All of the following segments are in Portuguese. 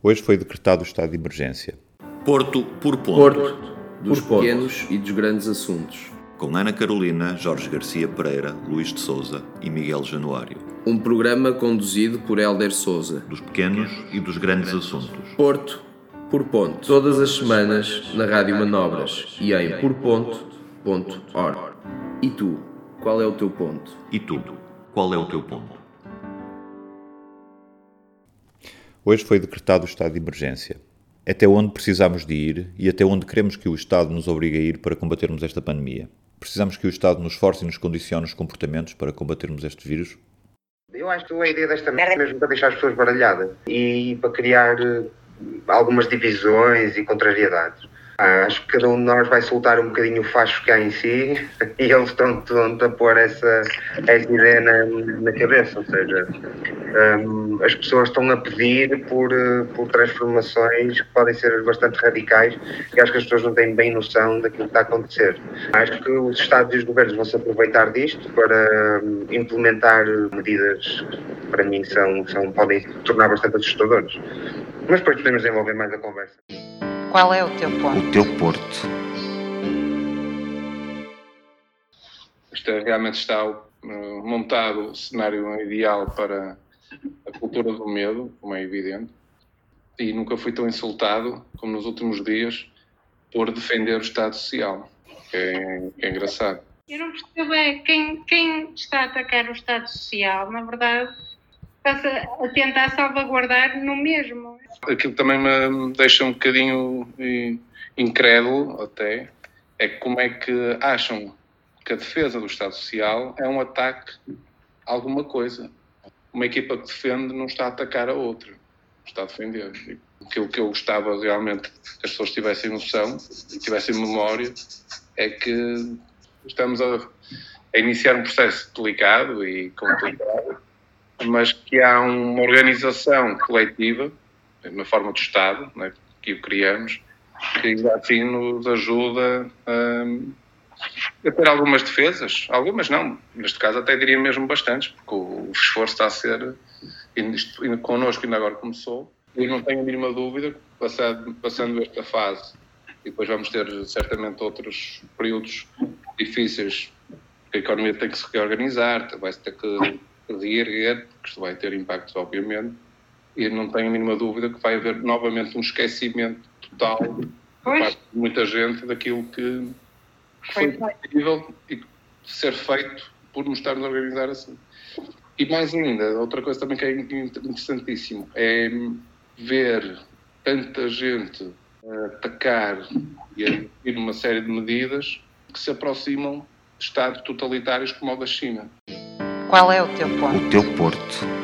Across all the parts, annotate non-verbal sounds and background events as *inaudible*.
Hoje foi decretado o estado de emergência. Porto por ponto. Porto, dos por pequenos e dos grandes assuntos. Com Ana Carolina, Jorge Garcia Pereira, Luís de Souza e Miguel Januário. Um programa conduzido por Helder Souza. Dos pequenos e dos grandes assuntos. Porto por ponto. Todas as semanas na Rádio Manobras e em porponto.org. E tu, qual é o teu ponto? E tu, qual é o teu ponto? Hoje foi decretado o estado de emergência. Até onde precisamos de ir e até onde queremos que o Estado nos obrigue a ir para combatermos esta pandemia? Precisamos que o Estado nos force e nos condicione os comportamentos para combatermos este vírus? Eu acho que a ideia desta merda é mesmo para deixar as pessoas baralhadas e para criar eh, algumas divisões e contrariedades. Ah, acho que cada um de nós vai soltar um bocadinho o facho que há em si *laughs* e eles estão, estão a pôr essa, essa ideia na, na cabeça. Ou seja, um, as pessoas estão a pedir por, por transformações que podem ser bastante radicais e acho que as pessoas não têm bem noção daquilo que está a acontecer. Acho que os Estados e os governos vão se aproveitar disto para um, implementar medidas que para mim são, são, podem se tornar bastante assustadoras. Mas depois podemos desenvolver mais a conversa. Qual é o teu ponto? O teu Porto. Isto é, realmente está uh, montado o cenário ideal para a cultura do medo, como é evidente, e nunca fui tão insultado como nos últimos dias por defender o Estado Social, que é, que é engraçado. Eu não percebo é quem, quem está a atacar o Estado Social, na verdade, está a tentar salvaguardar no mesmo. Aquilo também me deixa um bocadinho incrédulo até, é como é que acham que a defesa do Estado Social é um ataque a alguma coisa. Uma equipa que defende não está a atacar a outra, está a defender. Aquilo que eu gostava realmente que as pessoas tivessem noção, tivessem memória, é que estamos a, a iniciar um processo delicado e complicado mas que há uma organização coletiva, na forma de Estado, né, que o criamos, que assim nos ajuda a, a ter algumas defesas, algumas não, neste caso até diria mesmo bastantes, porque o, o esforço está a ser, isto, connosco ainda agora começou, e não tenho a mínima dúvida que passando, passando esta fase, e depois vamos ter certamente outros períodos difíceis, que a economia tem que se reorganizar, vai-se ter que reerguer, porque isto vai ter impactos, obviamente, e não tenho a mínima dúvida que vai haver novamente um esquecimento total por parte de muita gente daquilo que foi possível e ser feito por nos estarmos a organizar assim. E mais ainda, outra coisa também que é interessantíssimo é ver tanta gente atacar e a ir uma série de medidas que se aproximam de Estados totalitários como o da China. Qual é o teu ponto? O teu Porto.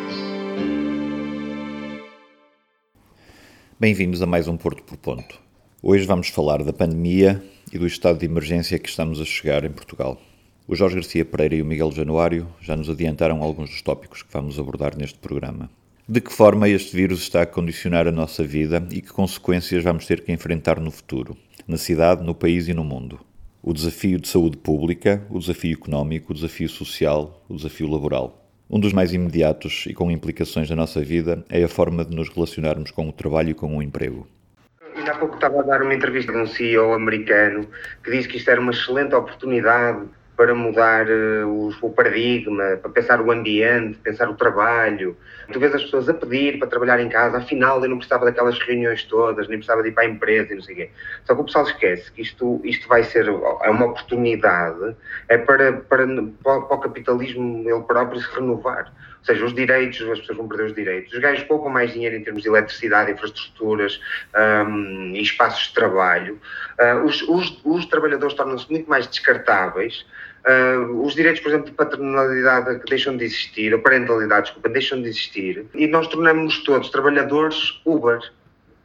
Bem-vindos a mais um Porto por Ponto. Hoje vamos falar da pandemia e do estado de emergência que estamos a chegar em Portugal. O Jorge Garcia Pereira e o Miguel Januário já nos adiantaram alguns dos tópicos que vamos abordar neste programa. De que forma este vírus está a condicionar a nossa vida e que consequências vamos ter que enfrentar no futuro, na cidade, no país e no mundo? o desafio de saúde pública, o desafio económico, o desafio social, o desafio laboral. Um dos mais imediatos e com implicações na nossa vida é a forma de nos relacionarmos com o trabalho e com o emprego. Ainda há pouco estava a dar uma entrevista a um CEO americano que disse que isto era uma excelente oportunidade para mudar uh, o paradigma, para pensar o ambiente, pensar o trabalho. Tu vês as pessoas a pedir para trabalhar em casa, afinal eu não precisava daquelas reuniões todas, nem precisava de ir para a empresa e não sei o quê. Só que o pessoal esquece que isto, isto vai ser é uma oportunidade é para, para, para o capitalismo ele próprio se renovar. Ou seja, os direitos, as pessoas vão perder os direitos. Os gajos poupam mais dinheiro em termos de eletricidade, infraestruturas um, e espaços de trabalho. Uh, os, os, os trabalhadores tornam-se muito mais descartáveis Uh, os direitos, por exemplo, de paternalidade que deixam de existir, a parentalidade, desculpa, deixam de existir, e nós tornamos-nos todos trabalhadores Uber.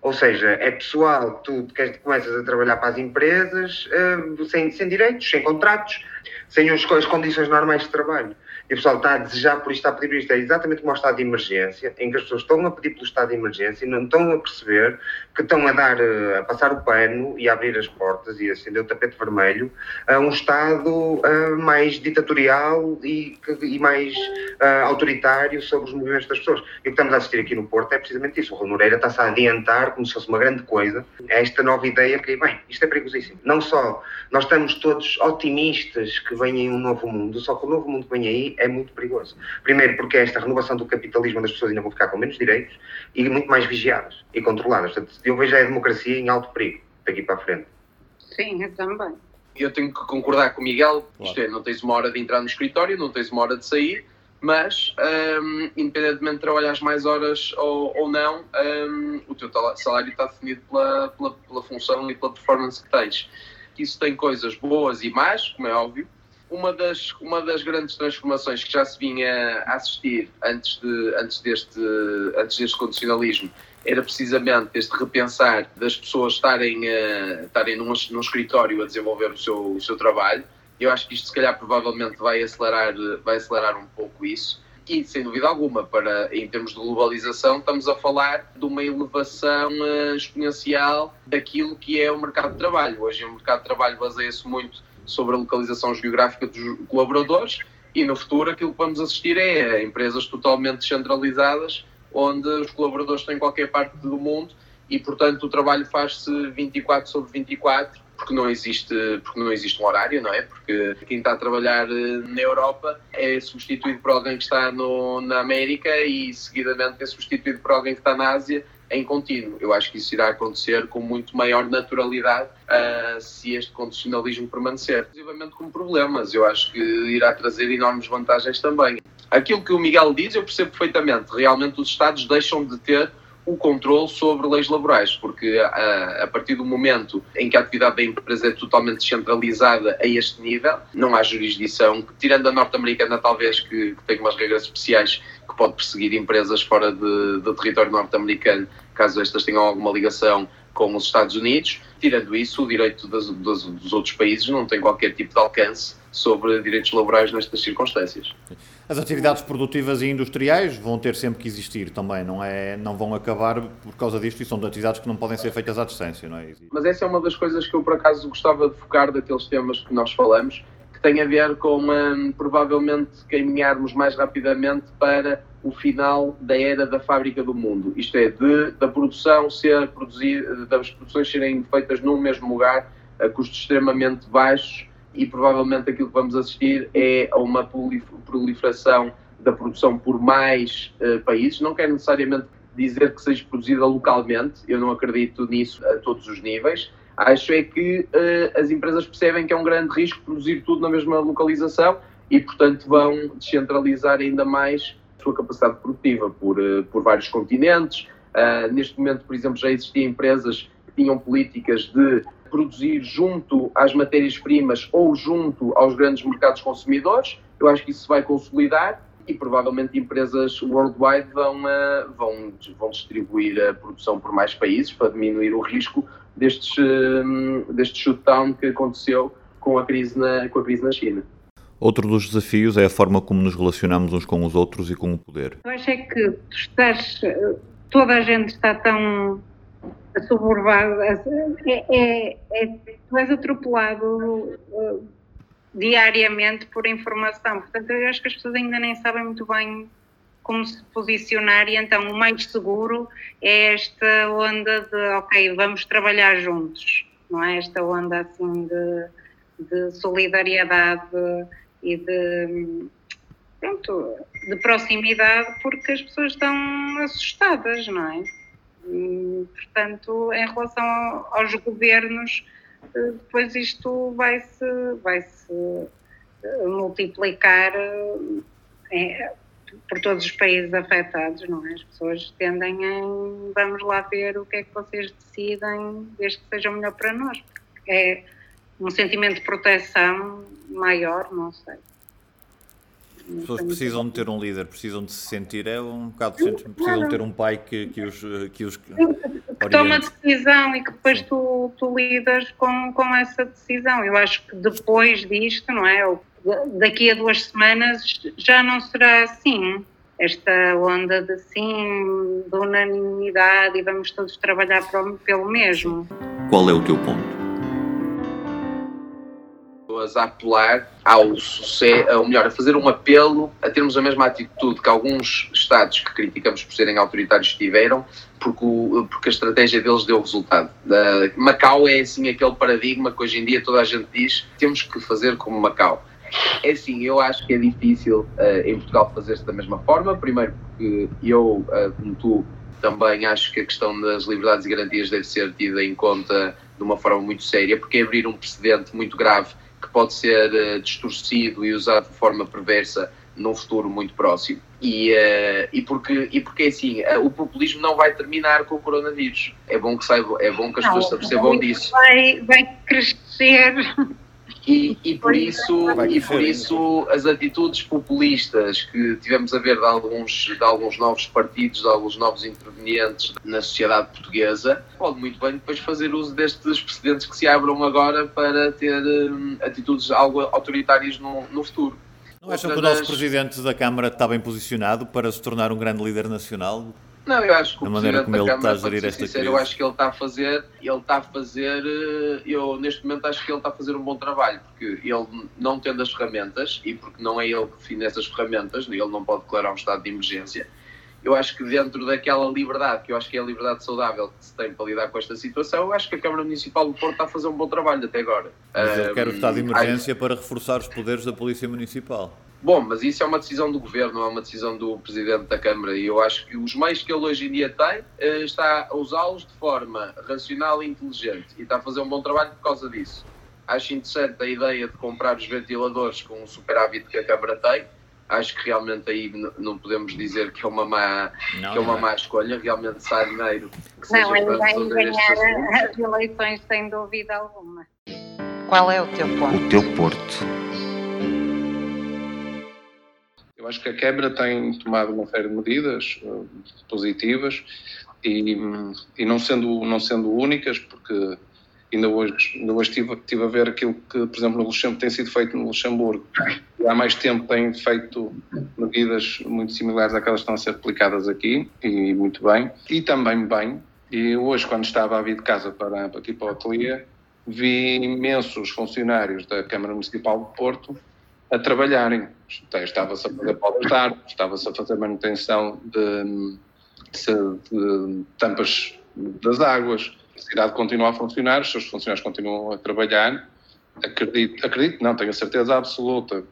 Ou seja, é pessoal, tu começas a trabalhar para as empresas uh, sem, sem direitos, sem contratos, sem as, as condições normais de trabalho. e o pessoal está a desejar por isto, está a pedir por isto. É exatamente como o estado de emergência, em que as pessoas estão a pedir pelo estado de emergência e não estão a perceber que estão a dar, eh, a passar o pano e a abrir as portas e acender o tapete vermelho a um estado uh, mais ditatorial e, e mais uh, autoritário sobre os movimentos das pessoas. E o que estamos a assistir aqui no Porto é precisamente isso. O Rui Moreira está-se a adiantar como se fosse uma grande coisa a esta nova ideia que, bem, isto é perigosíssimo. Não só nós estamos todos otimistas que venha um novo mundo, só que o novo mundo que vem aí é muito perigoso. Primeiro, porque esta renovação do capitalismo das pessoas ainda vão ficar com menos direitos e muito mais vigiadas e controladas. Portanto, eu vejo a democracia em alto perigo daqui para a frente. Sim, eu também. Eu tenho que concordar com o Miguel, isto é, não tens uma hora de entrar no escritório, não tens uma hora de sair, mas um, independentemente de trabalhares mais horas ou, ou não, um, o teu salário está definido pela, pela, pela função e pela performance que tens. Isso tem coisas boas e más, como é óbvio, uma das, uma das grandes transformações que já se vinha a assistir antes, de, antes, deste, antes deste condicionalismo era precisamente este repensar das pessoas estarem, uh, estarem num, num escritório a desenvolver o seu, o seu trabalho. Eu acho que isto, se calhar, provavelmente vai acelerar, vai acelerar um pouco isso. E, sem dúvida alguma, para, em termos de globalização, estamos a falar de uma elevação uh, exponencial daquilo que é o mercado de trabalho. Hoje, o mercado de trabalho baseia-se muito sobre a localização geográfica dos colaboradores e no futuro aquilo que vamos assistir é empresas totalmente descentralizadas onde os colaboradores estão em qualquer parte do mundo e portanto o trabalho faz-se 24 sobre 24 porque não existe porque não existe um horário não é? Porque quem está a trabalhar eh, na Europa é substituído por alguém que está no, na América e seguidamente é substituído por alguém que está na Ásia em contínuo. Eu acho que isso irá acontecer com muito maior naturalidade uh, se este condicionalismo permanecer. Inclusive com problemas, eu acho que irá trazer enormes vantagens também. Aquilo que o Miguel diz, eu percebo perfeitamente. Realmente os Estados deixam de ter o controle sobre leis laborais, porque a, a, partir do momento em que a atividade da empresa é totalmente descentralizada a este nível, não há jurisdição, tirando a norte-americana talvez, que, que, tem umas regras especiais que pode perseguir empresas fora de, do território norte-americano, caso estas tenham alguma ligação com os Estados Unidos. Tirando isso, o direito das, das, dos outros países não tem qualquer tipo de alcance sobre direitos laborais nestas circunstâncias. As atividades produtivas e industriais vão ter sempre que existir também, não, é, não vão acabar por causa disto e são de atividades que não podem ser feitas à distância, não é? Mas essa é uma das coisas que eu por acaso gostava de focar daqueles temas que nós falamos, que tem a ver com um, provavelmente caminharmos mais rapidamente para o final da era da fábrica do mundo, isto é, de, da produção ser produzida, das produções serem feitas num mesmo lugar a custos extremamente baixos e provavelmente aquilo que vamos assistir é a uma proliferação da produção por mais uh, países. Não quer necessariamente dizer que seja produzida localmente, eu não acredito nisso a todos os níveis. Acho é que uh, as empresas percebem que é um grande risco produzir tudo na mesma localização e, portanto, vão descentralizar ainda mais sua capacidade produtiva por, uh, por vários continentes. neste momento, por exemplo, já existiam empresas que tinham políticas de produzir junto às matérias-primas ou junto aos grandes mercados consumidores. Eu acho que isso vai consolidar e provavelmente empresas worldwide vão, uh, vão, vão distribuir a produção por mais países para diminuir o risco destes, uh, deste shutdown que aconteceu com a, crise na, com a crise na China. Outro dos desafios é a forma como nos relacionamos uns com os outros e com o poder. Eu acho é que tu estás, toda a gente está tão suburbado, é, é, é, tu és atropelado uh, diariamente por informação. Portanto, eu acho que as pessoas ainda nem sabem muito bem como se posicionar e então o mais seguro é esta onda de, ok, vamos trabalhar juntos, não é? Esta onda assim de, de solidariedade e de, pronto, de proximidade porque as pessoas estão assustadas, não é? portanto, em relação aos governos, eh, depois isto vai-se vai -se eh, multiplicar é, por todos os países afetados, não é? As pessoas tendem a vamos lá ver o que é que vocês decidem, desde que seja melhor para nós. É um sentimento de proteção maior, não sei. As pessoas precisam de ter um líder, precisam de se sentir, é um bocado, precisam de ter um pai que, que os, que os que toma decisão e que depois tu, tu lidas com, com essa decisão. Eu acho que depois disto, não é? Daqui a duas semanas já não será assim. Esta onda de sim, de unanimidade e vamos todos trabalhar pelo mesmo. Qual é o teu ponto? Pessoas a apelar ao sucesso, ou melhor, a fazer um apelo a termos a mesma atitude que alguns Estados que criticamos por serem autoritários tiveram, porque, o, porque a estratégia deles deu resultado. Uh, Macau é assim aquele paradigma que hoje em dia toda a gente diz temos que fazer como Macau. É assim, eu acho que é difícil uh, em Portugal fazer-se da mesma forma, primeiro porque eu, uh, como tu, também acho que a questão das liberdades e garantias deve ser tida em conta de uma forma muito séria, porque é abrir um precedente muito grave que pode ser uh, distorcido e usado de forma perversa num futuro muito próximo. E, uh, e, porque, e porque assim, uh, o populismo não vai terminar com o coronavírus. É bom que, saiba, é bom que as não, pessoas se percebam disso. Vai, vai crescer e, e, por isso, e por isso as atitudes populistas que tivemos a ver de alguns, de alguns novos partidos, de alguns novos intervenientes na sociedade portuguesa, pode muito bem depois fazer uso destes precedentes que se abram agora para ter hum, atitudes algo autoritárias no, no futuro. Não acham que o nosso Presidente da Câmara está bem posicionado para se tornar um grande líder nacional? Não, eu acho que o Presidente da Câmara, está a gerir esta sincero, eu acho que ele está a fazer, ele está a fazer, eh, eu neste momento acho que ele está a fazer um bom trabalho, porque ele não tendo as ferramentas, e porque não é ele que define essas ferramentas, ele não pode declarar um estado de emergência, eu acho que dentro daquela liberdade, que eu acho que é a liberdade saudável que se tem para lidar com esta situação, eu acho que a Câmara Municipal do Porto está a fazer um bom trabalho até agora. Mas ele um, quer o estado de emergência acho... para reforçar os poderes da Polícia Municipal. Bom, mas isso é uma decisão do governo, não é uma decisão do presidente da Câmara. E eu acho que os meios que ele hoje em dia tem, eh, está a usá-los de forma racional e inteligente. E está a fazer um bom trabalho por causa disso. Acho interessante a ideia de comprar os ventiladores com o superávit que a Câmara tem. Acho que realmente aí não podemos dizer que é uma má, não, que é uma má escolha. Realmente sai dinheiro que seja não, ele vai ganhar as eleições sem dúvida alguma. Qual é o teu ponto? O teu porto. Acho que a Câmara tem tomado uma série de medidas uh, positivas e, e, não, sendo, não sendo únicas, porque ainda hoje, ainda hoje estive, estive a ver aquilo que, por exemplo, no Luxemburgo, tem sido feito no Luxemburgo. E há mais tempo tem feito medidas muito similares àquelas que estão a ser aplicadas aqui, e muito bem. E também bem, e hoje, quando estava a vir de casa para, aqui para o ateliê, vi imensos funcionários da Câmara Municipal de Porto a trabalharem. Estava-se a fazer podas de árvores, estava-se a fazer manutenção de, de, de, tampas das águas. A cidade continua a funcionar, os seus funcionários continuam a trabalhar. Acredito, acredito, não, tenho a certeza absoluta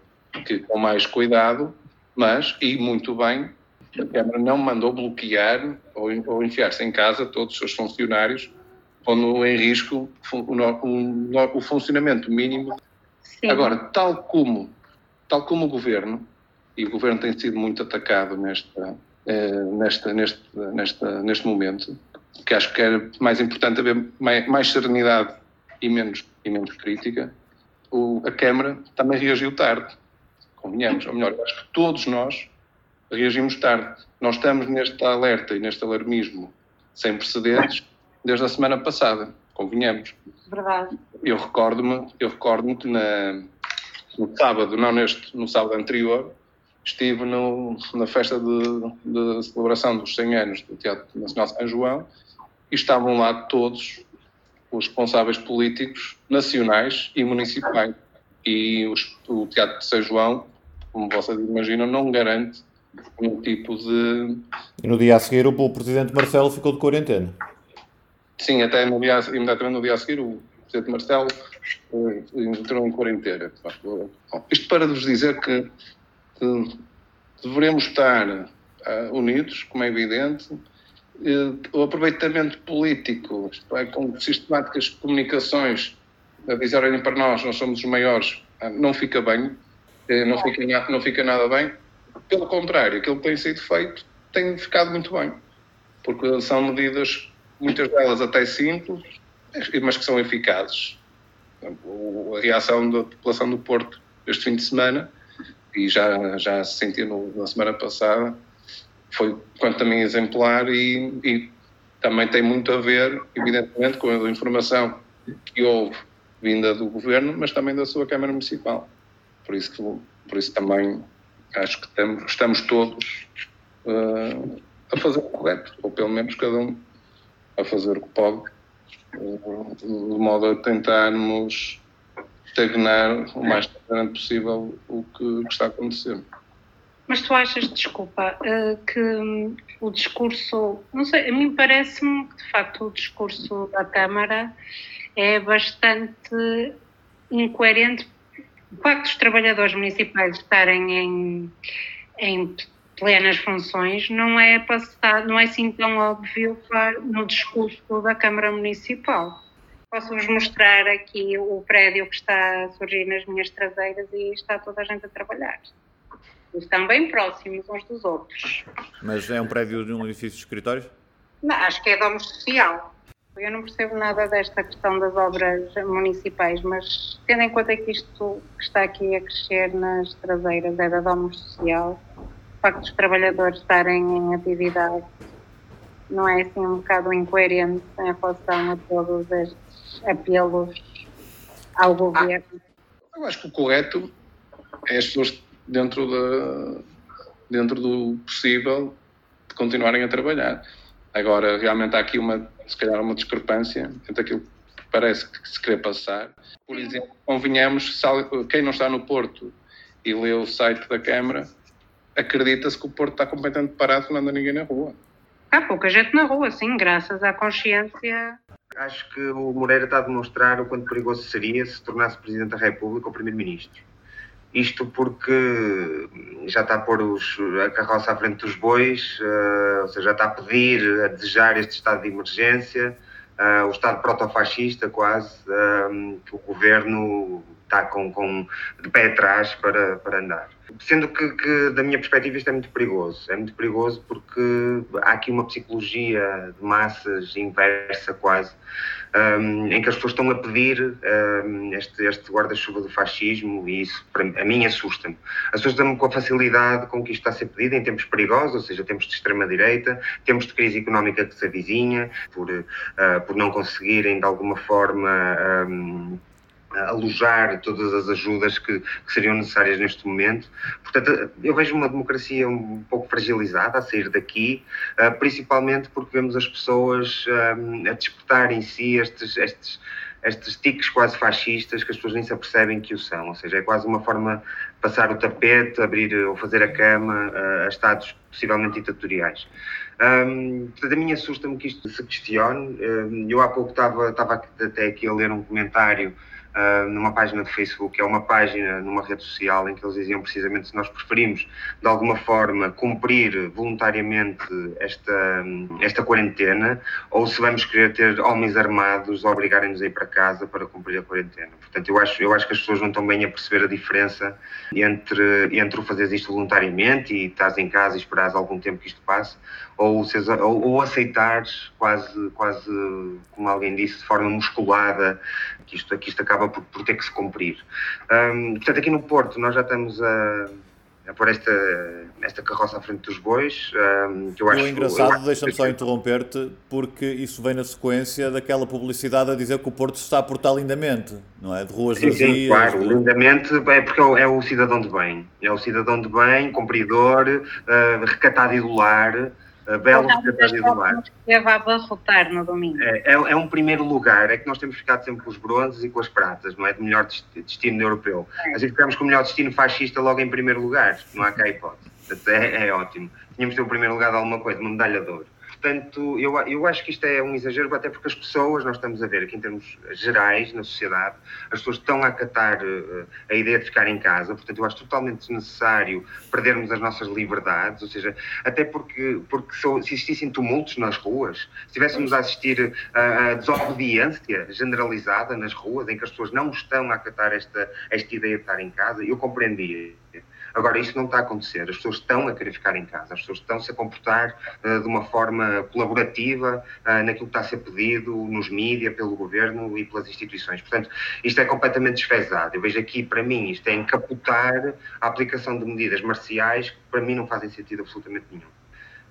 que com mais cuidado, mas, e muito bem, a Câmara não mandou bloquear ou, ou enfiar-se em casa todos os seus funcionários, pondo em risco o, o, o funcionamento mínimo. Sim. Agora, tal como tal como o governo, e o governo tem sido muito atacado nesta, eh, nesta, neste, nesta, neste momento, que acho que era mais importante haver mais, mais serenidade e menos, e menos crítica, o, a Câmara também reagiu tarde, convenhamos, ou melhor, acho que todos nós reagimos tarde. Nós estamos neste alerta e neste alarmismo sem precedentes desde a semana passada, convenhamos. Verdade. Eu recordo-me, eu recordo-me que na, no sábado, não neste, no sábado anterior, estive no, na festa de, de, celebração dos 100 anos do Teatro Nacional São João e estavam lá todos os responsáveis políticos nacionais e municipais. E os, o Teatro de São João, como vocês imaginam, não garante nenhum tipo de. E no dia a seguir o Presidente Marcelo ficou de quarentena. Sim, até no dia, imediatamente no dia a seguir o Presidente Marcelo entrou em quarentena. Isto para vos dizer que, devemos estar uh, unidos, como é evidente. O aproveitamento político, é, com sistemáticas comunicações a dizerem para nós, nós somos os maiores, não fica bem, não fica, não fica nada bem. Pelo contrário, aquilo que tem sido feito tem ficado muito bem, porque são medidas, muitas delas até simples, mas que são eficazes. A reação da população do Porto este fim de semana, e já, já se sentiu na semana passada, foi quanto também exemplar e, e, também tem muito a ver, evidentemente, com a informação que houve vinda do governo, mas também da sua Câmara Municipal. Por isso, por isso também acho que estamos, estamos todos uh, a fazer o correto, ou pelo menos cada um a fazer o que pode, de modo a tentarmos estagnar o mais rapidamente possível o que, que está a acontecer. Mas tu achas, desculpa, uh, que um, o discurso, não sei, a mim parece-me que de facto o discurso da Câmara é bastante incoerente. O facto dos trabalhadores municipais estarem em, em plenas funções não é passado, não é assim tão óbvio no discurso da Câmara Municipal. Posso-vos mostrar aqui o prédio que está a surgir nas minhas traseiras e está toda a gente a trabalhar. Estão bem próximos uns dos outros. Mas é um prédio de um edifício de escritórios? Não, acho que é domo social. Eu não percebo nada desta questão das obras municipais, mas tendo em conta que isto que está aqui a crescer nas traseiras é da domo social, facto dos trabalhadores estarem em atividade não é assim um bocado incoerente em relação a todos estes apelos ao governo? Ah, eu acho que o correto é as pessoas dentro, da, dentro do possível de continuarem a trabalhar. Agora, realmente há aqui uma, se calhar, uma discrepância entre aquilo que parece que se quer passar. Por exemplo, convenhamos, quem não está no Porto e lê o site da Câmara, acredita-se que o Porto está completamente parado, não anda ninguém na rua. Há pouca gente na rua, sim, graças à consciência. Acho que o Moreira está a demonstrar o quanto perigoso seria se tornasse Presidente da República ou Primeiro-Ministro. Isto porque já está a pôr os, a carroça à frente dos bois, uh, ou seja, já está a pedir, a desejar este estado de emergência, uh, o estado protofascista quase, uh, que o governo está com, com de pé atrás para, para andar. Sendo que, que, da minha perspectiva, isto é muito perigoso. É muito perigoso porque há aqui uma psicologia de massas inversa, quase, um, em que as pessoas estão a pedir um, este, este guarda-chuva do fascismo e isso, para, a mim, assusta-me. Assusta-me com a facilidade com que isto está a ser pedido em tempos perigosos, ou seja, tempos de extrema-direita, tempos de crise económica que se avizinha, por, uh, por não conseguirem, de alguma forma, um, alojar todas as ajudas que, que, seriam necessárias neste momento. Portanto, eu vejo uma democracia um pouco fragilizada a sair daqui, uh, principalmente porque vemos as pessoas uh, a despertar em si estes, estes, estes tiques quase fascistas que as pessoas nem se apercebem que o são. Ou seja, é quase uma forma de passar o tapete, abrir ou fazer a cama a estados possivelmente ditatoriais. Um, portanto, a mim assusta-me que isto se questione. eu há pouco estava, estava até aqui a ler um comentário uh, numa página de Facebook, é uma página numa rede social em que eles diziam precisamente se nós preferimos de alguma forma cumprir voluntariamente esta, esta quarentena ou se vamos querer ter homens armados obrigarem-nos a ir para casa para cumprir a quarentena. Portanto, eu acho, eu acho que as pessoas não estão bem a perceber a diferença entre, entre o fazer isto voluntariamente e estás em casa e esperares algum tempo que isto passe ou, ou, ou aceitares quase, quase, como alguém disse, de forma musculada que isto, que isto acaba por, por ter que se cumprir. Um, portanto, aqui no Porto nós já estamos a, a pôr esta, esta carroça à frente dos bois. Um, que eu acho, o engraçado, deixa-me só interromper-te, porque isso vem na sequência daquela publicidade a dizer que o Porto está a portar lindamente, não é? De ruas sim, vazias. Sim, claro, de... lindamente é porque é o cidadão de bem. É o cidadão de bem, cumpridor, uh, recatado e do lar belos Catani do Mar. Esteve a abarrotar no domingo. É, é, é, um primeiro lugar, é que nós temos ficado sempre com os bronzes e com as pratas, não é? De melhor destino europeu. É. Às vezes ficamos com o melhor destino fascista logo em primeiro lugar, não há cá hipótese. É, é ótimo. Tínhamos de ter o primeiro lugar de alguma coisa, uma medalha de ouro. Portanto, eu, eu acho que isto é um exagero, até porque as pessoas, nós estamos a ver aqui em termos gerais na sociedade, as pessoas estão a acatar uh, a ideia de ficar em casa, portanto, eu acho totalmente desnecessário perdermos as nossas liberdades, ou seja, até porque, porque se existissem tumultos nas ruas, se estivéssemos a assistir a, a desobediência generalizada nas ruas, em que as pessoas não estão a acatar esta, esta ideia de estar em casa, eu compreendia. Agora, isso não está a acontecer. As pessoas estão a querer ficar em casa, as pessoas estão-se a comportar uh, de uma forma colaborativa uh, naquilo que está a ser pedido nos mídias, pelo governo e pelas instituições. Portanto, isto é completamente desfezado. Eu vejo aqui, para mim, isto é encapotar a aplicação de medidas marciais que, para mim, não fazem sentido absolutamente nenhum.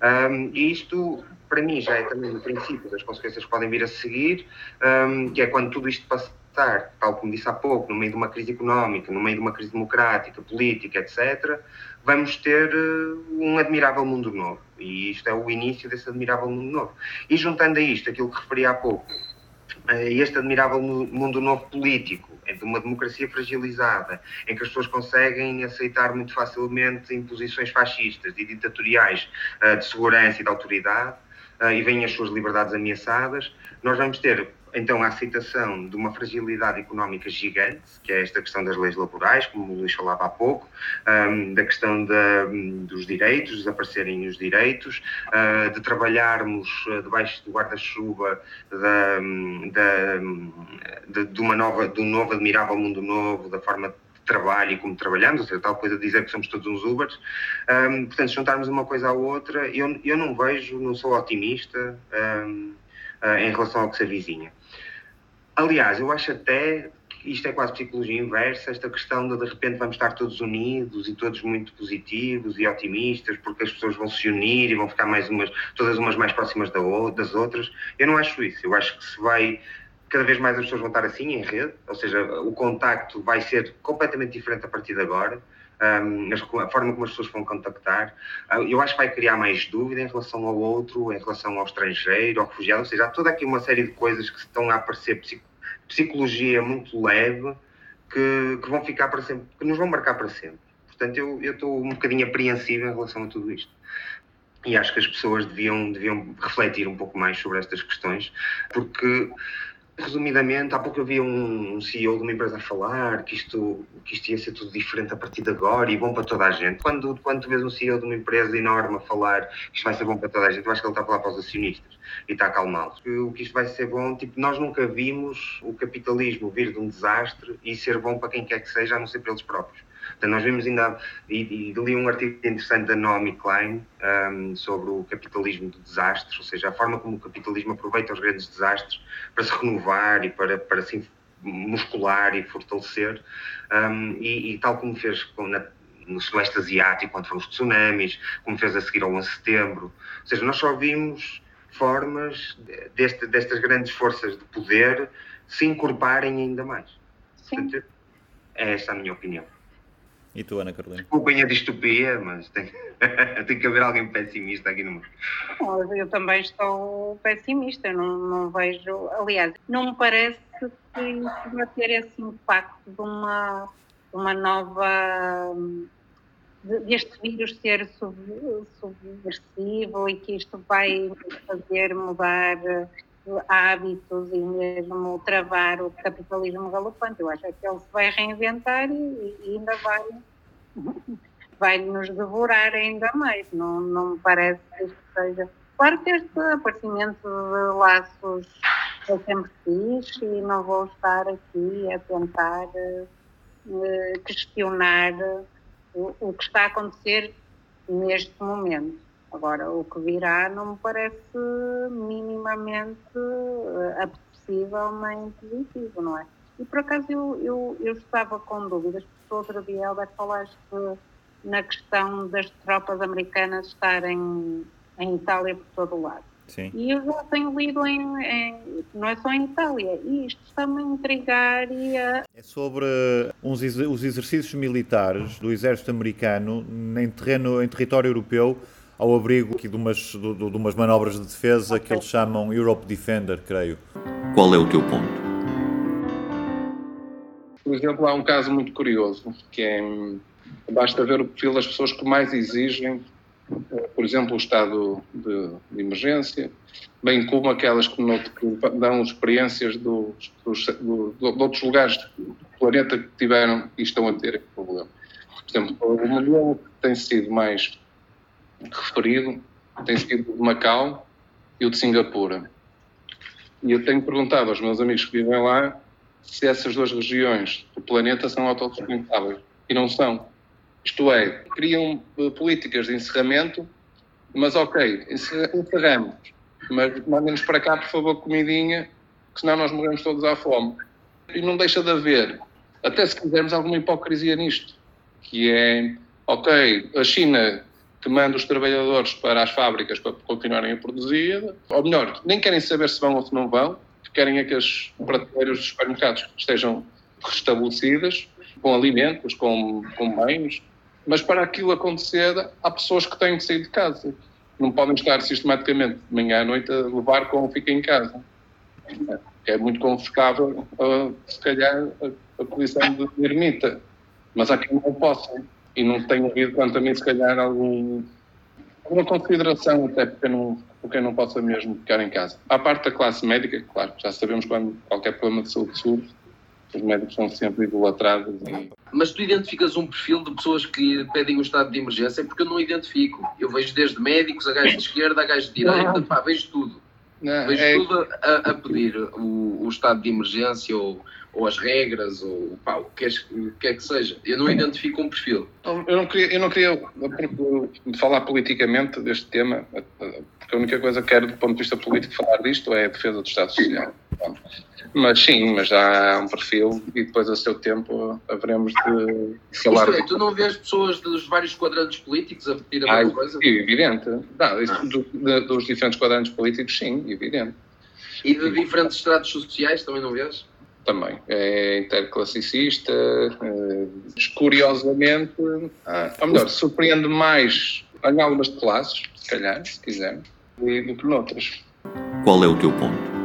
Um, e isto, para mim, já é também o princípio das consequências que podem vir a seguir, um, que é quando tudo isto passa contactar, tal como disse há pouco, no meio de uma crise económica, no meio de uma crise democrática, política, etc., vamos ter uh, um admirável mundo novo. E isto é o início desse admirável mundo novo. E juntando a isto aquilo que referi há pouco, uh, este admirável mundo novo político, é de uma democracia fragilizada, em que as pessoas conseguem aceitar muito facilmente imposições fascistas e ditatoriais uh, de segurança e de autoridade, e veem as suas liberdades ameaçadas, nós vamos ter então a aceitação de uma fragilidade económica gigante, que é esta questão das leis laborais, como o Luís falava há pouco, um, da questão dos direitos, desaparecerem os direitos, uh, de trabalharmos uh, debaixo do guarda-chuva de, de, uma nova, de um novo admirável mundo novo, da forma trabalho e como trabalhamos, ou seja, tal coisa de dizer que somos todos uns Ubers. Um, portanto, juntarmos uma coisa à outra, eu, eu não vejo, não sou otimista um, uh, em relação ao que se avizinha. Aliás, eu acho até que isto é quase psicologia inversa, esta questão de de repente vamos estar todos unidos e todos muito positivos e otimistas, porque as pessoas vão se unir e vão ficar mais umas, todas umas mais próximas das outras. Eu não acho isso. Eu acho que se vai cada vez mais as pessoas vão estar assim em rede, ou seja, o contacto vai ser completamente diferente a partir de agora. Um, a forma como as pessoas vão contactar, uh, eu acho que vai criar mais dúvida em relação ao outro, em relação ao estrangeiro, ao refugiado, ou seja, há toda aqui uma série de coisas que estão a aparecer psicologia muito leve que, que, vão ficar para sempre, que nos vão marcar para sempre. Portanto, eu, estou um bocadinho apreensivo em relação a tudo isto. E acho que as pessoas deviam, deviam refletir um pouco mais sobre estas questões, porque Resumidamente, há pouco eu vi um CEO de uma empresa a falar que isto, que isto ia ser tudo diferente a partir de agora e bom para toda a gente. Quando, quando tu vês um CEO de uma empresa enorme a falar que isto vai ser bom para toda a gente, eu acho que ele está a falar para os acionistas e está a acalmá-los. O que isto vai ser bom, tipo, nós nunca vimos o capitalismo vir de um desastre e ser bom para quem quer que seja, a não ser para eles próprios. Então, nós vimos ainda, e, e li um artigo interessante da Naomi Klein um, sobre o capitalismo de desastres, ou seja, a forma como o capitalismo aproveita os grandes desastres para se renovar e para, para se muscular e fortalecer, um, e, e, tal como fez na, no Sudeste Asiático, quando foram os tsunamis, como fez a seguir ao 11 de setembro. Ou seja, nós só vimos formas deste, destas grandes forças de poder se incorporarem ainda mais. Portanto, é esta a minha opinião. E tu, Ana Carolina? Desculpem a distopia, mas tem, *laughs* tem que haver alguém pessimista aqui no mundo. Eu também estou pessimista, não, não vejo. Aliás, não me parece que isso vai ter esse impacto de uma, de uma nova. deste vírus ser sub, subversivo e que isto vai fazer mudar hábitos e mesmo travar o capitalismo galopante. Eu acho que ele se vai reinventar e, e ainda vai, vai nos devorar ainda mais. Não, não me parece que isto seja. Claro que este aparecimento de laços é sempre fixe e não vou estar aqui a tentar uh, questionar o, o que está a acontecer neste momento Agora, o que virá não me parece minimamente eh, apetecível nem positivo, não é? E por acaso eu, eu, eu estava com dúvidas, porque outro dia, Helder, falaste na questão das tropas americanas estarem em Itália por todo o lado. Sim. E eu já tenho lido em, em, não é só em Itália, e isto está-me a intrigar e a... É sobre uns, os exercícios militares do exército americano em terreno, em território europeu, ao abrigo aqui de umas, de, de umas manobras de defesa que eles chamam Europe Defender, creio. Qual é o teu ponto? Por exemplo, há um caso muito curioso, que é, basta ver o perfil das pessoas que mais exigem, eh, por exemplo, o estado de, de emergência, bem como aquelas que, que dão experiências dos, dos, do, de outros lugares do planeta que tiveram e estão a ter problema. Por exemplo, o modelo que tem sido mais referido tem sido de Macau e o de Singapura. E eu tenho perguntado aos meus amigos que vivem lá se essas duas regiões do planeta são autossustentáveis. E não são. Isto é, criam eh, políticas de encerramento, mas ok, encerramos, mas mandem-nos para cá, por favor, comidinha, que senão nós morremos todos à fome. E não deixa de haver, até se quisermos, alguma hipocrisia nisto, que é, ok, a China que manda os trabalhadores para as fábricas para continuarem a produzir, ou melhor, nem querem saber se vão ou se não vão, querem é que as prateleiras dos supermercados estejam restabelecidas, com alimentos, com, com bens, mas para aquilo acontecer, há pessoas que têm que sair de casa. Não podem estar sistematicamente de manhã à noite a levar com fica em casa. É muito confortável, uh, se calhar, a, a posição de ermita. Mas há quem não possa. E não tenho ouvido, quanto a mim, se calhar, algum, alguma consideração, até porque não, porque não possa mesmo ficar em casa. À parte da classe médica, claro, já sabemos quando qualquer problema de saúde surge, os médicos são sempre idolatrados. E... Mas tu identificas um perfil de pessoas que pedem o estado de emergência? Porque eu não identifico. Eu vejo desde médicos a gajos de esquerda a gajos de direita, pá, vejo tudo. Não, vejo é... tudo a, a pedir o, o, estado de emergência ou, ou as regras ou pá, o, que é, o que é que seja. Eu não identifico um perfil. Eu não queria, eu não queria falar politicamente deste tema, porque a única coisa que quero, do ponto de vista político, falar disto é a defesa do Estado Social. Mas sim, mas já há um perfil e depois a seu tempo haveremos de falar. Isto é, tu não vês pessoas dos vários quadrantes políticos a repetir a mesma ah, coisa? Evidente. Não, isso, ah. do, de, dos diferentes quadrantes políticos, sim, evidente. E de diferentes estratos sociais também não vês? Também. É interclassicista, é, curiosamente, ah, ou melhor, surpreende mais em algumas classes, se calhar, se quiser, do que noutras. Qual é o teu ponto?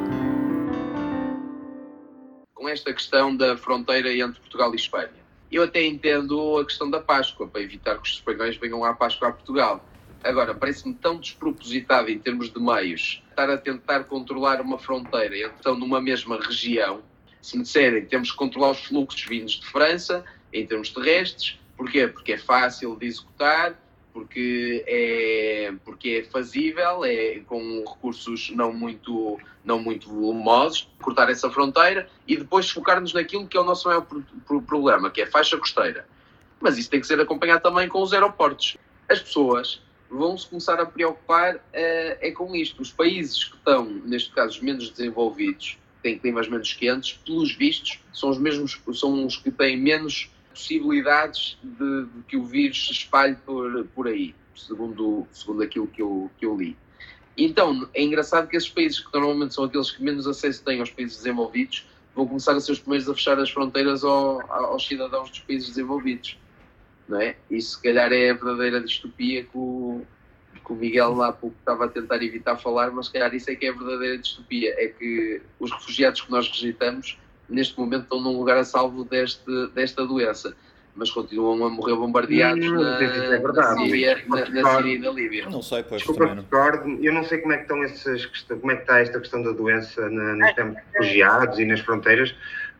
com esta questão da fronteira entre Portugal e Espanha. Eu até entendo a questão da Páscoa, para evitar que os espanhóis venham à Páscoa a Portugal. Agora, parece-me tão despropositado em termos de meios estar a tentar controlar uma fronteira, então numa mesma região. Se me disserem temos que controlar os fluxos vindos de França, em termos terrestres, porquê? Porque é fácil de executar, porque é, porque é fazível, é com recursos não muito, não muito volumosos, cortar essa fronteira e depois focar-nos naquilo que é o nosso maior problema, que é a faixa costeira. Mas isso tem que ser acompanhado também com os aeroportos. As pessoas vão se começar a preocupar uh, é com isto. Os países que estão, neste caso, os menos desenvolvidos, têm climas menos quentes, pelos vistos, são os mesmos, são os que têm menos possibilidades de, de, que o vírus se espalhe por, por aí, segundo, segundo aquilo que eu, que eu li. Então, é engraçado que esses países que normalmente são aqueles que menos acesso têm aos países desenvolvidos vão começar a ser os primeiros a fechar as fronteiras ao, aos cidadãos dos países desenvolvidos. Não é? Isso, se calhar, é a verdadeira distopia que o, que o Miguel lá pouco estava a tentar evitar falar, mas se calhar isso é que é a verdadeira distopia. É que os refugiados que nós rejeitamos neste momento estão num lugar a salvo deste, desta doença, mas continuam a morrer bombardeados hum, na, é na, Síria, na, na Síria e na Líbia. Não sei, pois Desculpa, também eu não sei como é que estão esses, como é que está esta questão da doença na, nos campos de refugiados e nas fronteiras,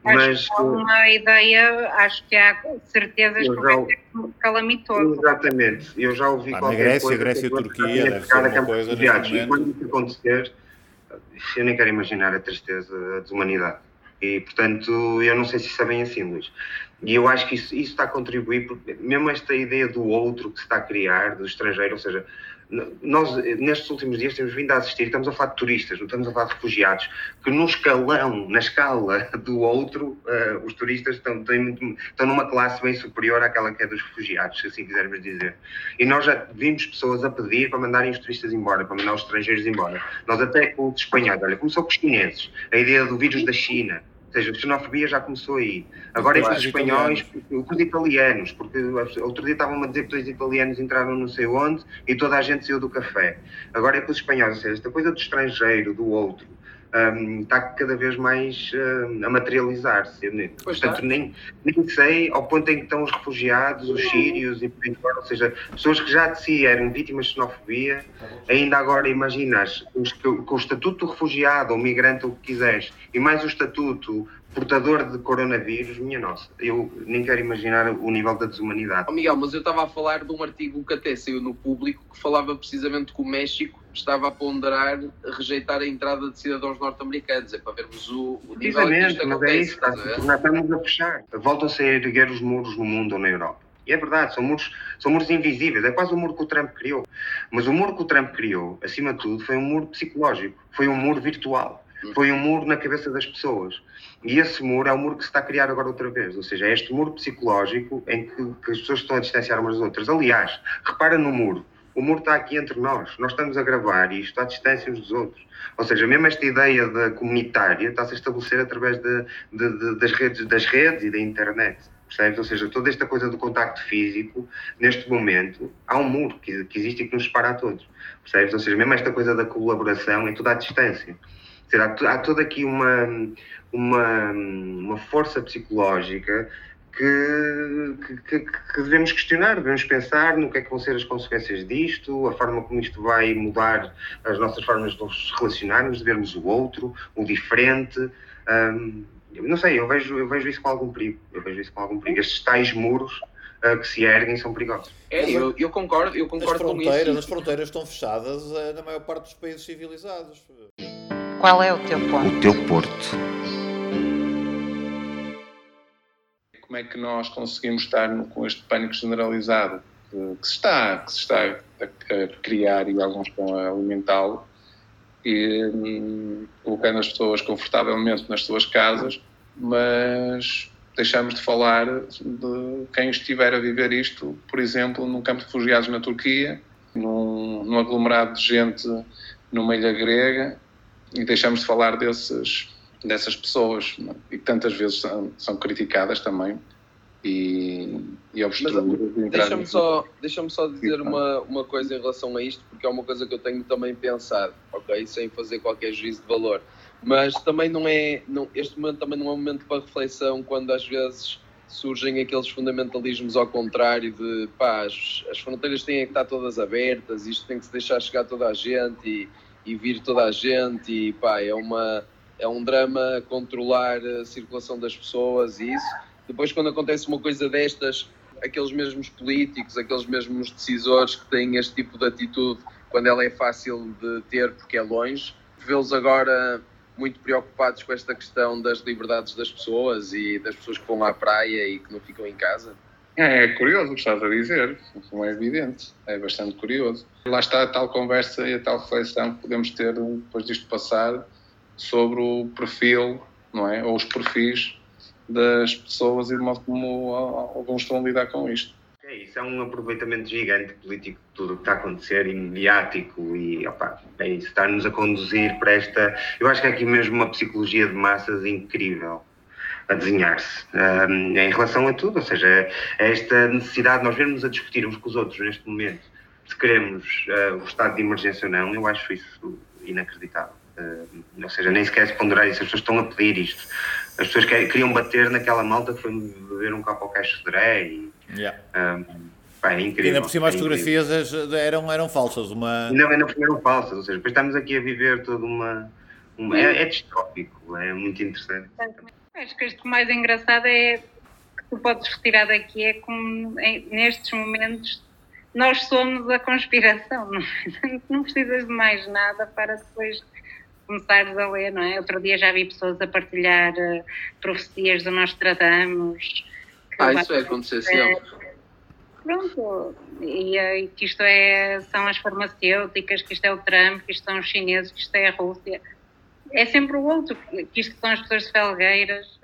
mas há uma ideia, acho que há certezas que vai ser calamitoso. Exatamente, eu já ouvi ah, qualquer Grécia, coisa. Grécia e Turquia deve ser uma coisa E quando isso acontecer, eu nem quero imaginar a tristeza, a desumanidade. E, portanto, eu não sei se isso é bem assim, Luís. E eu acho que isso, isso está a contribuir, porque mesmo esta ideia do outro que se está a criar, do estrangeiro, ou seja, nós nestes últimos dias temos vindo a assistir, estamos a falar de turistas, não estamos a falar de refugiados, que no escalão, na escala do outro, uh, os turistas estão, muito, estão numa classe bem superior àquela que é dos refugiados, se assim quisermos dizer. E nós já vimos pessoas a pedir para mandarem os turistas embora, para mandar os estrangeiros embora. Nós até com os espanhóis, olha, começou com os chineses, a ideia do vírus da China, ou seja, a xenofobia já começou aí. Agora é com os espanhóis, com os italianos, porque outro dia estavam a dizer que dois italianos entraram não sei onde e toda a gente saiu do café. Agora é com os espanhóis, ou seja, esta coisa do estrangeiro, do outro, um, está cada vez mais uh, a materializar-se. Portanto, nem, nem sei ao ponto em que estão os refugiados, os sírios e por aí fora, ou seja, pessoas que já de si eram vítimas de xenofobia, ainda agora imaginas com, com o estatuto de refugiado ou migrante, o que quiseres, e mais o estatuto portador de coronavírus, minha nossa, eu nem quero imaginar o nível da desumanidade. Oh, Miguel, mas eu estava a falar de um artigo que até saiu no público que falava precisamente que o México estava a ponderar rejeitar a entrada de cidadãos norte-americanos, é para vermos o, o nível que isto mas é isso, nós estamos a fechar. Voltam-se a erguer os muros no mundo ou na Europa. E é verdade, são muros, são muros invisíveis, é quase o muro que o Trump criou. Mas o muro que o Trump criou, acima de tudo, foi um muro psicológico, foi um muro virtual, foi um muro na cabeça das pessoas. E esse muro é o muro que se está a criar agora outra vez, ou seja, é este muro psicológico em que, que as pessoas estão a distanciar umas das outras. Aliás, repara no muro. O muro está aqui entre nós. Nós estamos a gravar isto à distância uns dos outros. Ou seja, mesmo esta ideia da comunitária está-se a estabelecer através de, de, de, das, redes, das redes e da internet. Percebes? Ou seja, toda esta coisa do contacto físico, neste momento, há um muro que, que existe e que nos separa a todos. Percebes? Ou seja, mesmo esta coisa da colaboração é tudo à distância. Ou seja, há, há toda aqui uma, uma, uma força psicológica que, que, que, devemos questionar, devemos pensar no que é que vão ser as consequências disto, a forma como isto vai mudar as nossas formas de nos relacionarmos, de vermos o outro, o diferente. Um, não sei, eu vejo, eu vejo isso com algum perigo. Eu vejo isso com algum perigo. Estes tais muros uh, que se erguem são perigosos. É, eu, eu concordo, eu concordo as fronteiras, com isso. As fronteiras estão fechadas uh, na maior parte dos países civilizados. Qual é o teu ponto? O teu porto. Como é que nós conseguimos estar no, com este pânico generalizado que, que, se está, que se está a, criar e alguns estão a alimentá-lo. E hum, colocando as pessoas confortavelmente nas suas casas, mas deixamos de falar de quem estiver a viver isto, por exemplo, num campo de refugiados na Turquia, num, num aglomerado de gente numa ilha grega, e deixamos de falar desses dessas pessoas e que tantas vezes são, são criticadas também e, e obstruídas. Deixa-me só, deixa só dizer uma, uma coisa em relação a isto, porque é uma coisa que eu tenho também pensado, ok? Sem fazer qualquer juízo de valor. Mas também não é. Não, este momento também não é um momento para reflexão quando às vezes surgem aqueles fundamentalismos ao contrário de pá, as, as fronteiras têm que estar todas abertas, isto tem que se deixar chegar toda a gente e, e vir toda a gente e pá, é uma é um drama controlar a circulação das pessoas e isso. Depois, quando acontece uma coisa destas, aqueles mesmos políticos, aqueles mesmos decisores que têm este tipo de atitude, quando ela é fácil de ter porque é longe, vê-los agora muito preocupados com esta questão das liberdades das pessoas e das pessoas que vão à praia e que não ficam em casa. É, é curioso o que estás a dizer, não é evidente, é bastante curioso. Lá está a tal conversa e a tal reflexão que podemos ter depois disto passar sobre o perfil, não é? Ou os perfis das pessoas e de modo como alguns estão a lidar com isto. É isso, é um aproveitamento gigante político de tudo o que está a acontecer e mediático e opa, é isso, está-nos a conduzir para esta. Eu acho que é aqui mesmo uma psicologia de massas incrível a desenhar-se um, em relação a tudo, ou seja, é esta necessidade de nós vermos a discutir uns com os outros neste momento se queremos uh, o estado de emergência ou não, eu acho isso inacreditável. Uh, ou seja, nem sequer se ponderar isso, as pessoas estão a pedir isto. As pessoas queriam bater naquela malta que foi beber um copo ao caixo de Dré e. Yeah. Um, pá, é incrível. E ainda por cima as é fotografias eram, eram falsas. Uma... Não, ainda eram falsas, ou seja, depois estamos aqui a viver toda uma. uma é, é distópico, é muito interessante. Acho que isto mais engraçado é que tu podes retirar daqui é como nestes momentos nós somos a conspiração, não, *laughs* não precisas de mais nada para depois começares a ler, não é? Outro dia já vi pessoas a partilhar uh, profecias do Nostradamus. Ah, isso vai acontecer sempre. Pronto, e, eh, e, que isto é, são as farmacêuticas, que isto é o Trump, que isto são os chineses, que isto é a Rússia. É sempre o outro, que isto são as pessoas felgueiras.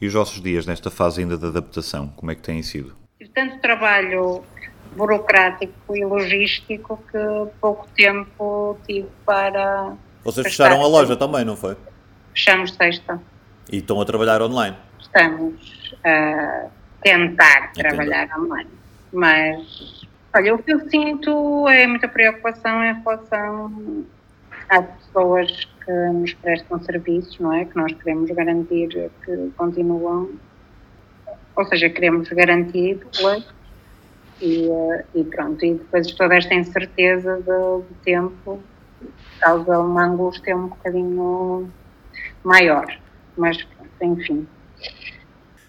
E os vossos dias nesta fase ainda de adaptação, como é que têm sido? Tive tanto trabalho burocrático e logístico que pouco tempo tive para. Vocês fecharam a loja também, não foi? Fechamos sexta. E estão a trabalhar online? Estamos a tentar trabalhar online. Mas, olha, o que eu sinto é muita preocupação em relação às pessoas que nos prestam serviços, não é? Que nós queremos garantir que continuam, ou seja, queremos garantir e, eh, e pronto, e depois toda esta incerteza do, do tempo causa uma angústia um bocadinho maior, mas pronto, enfim.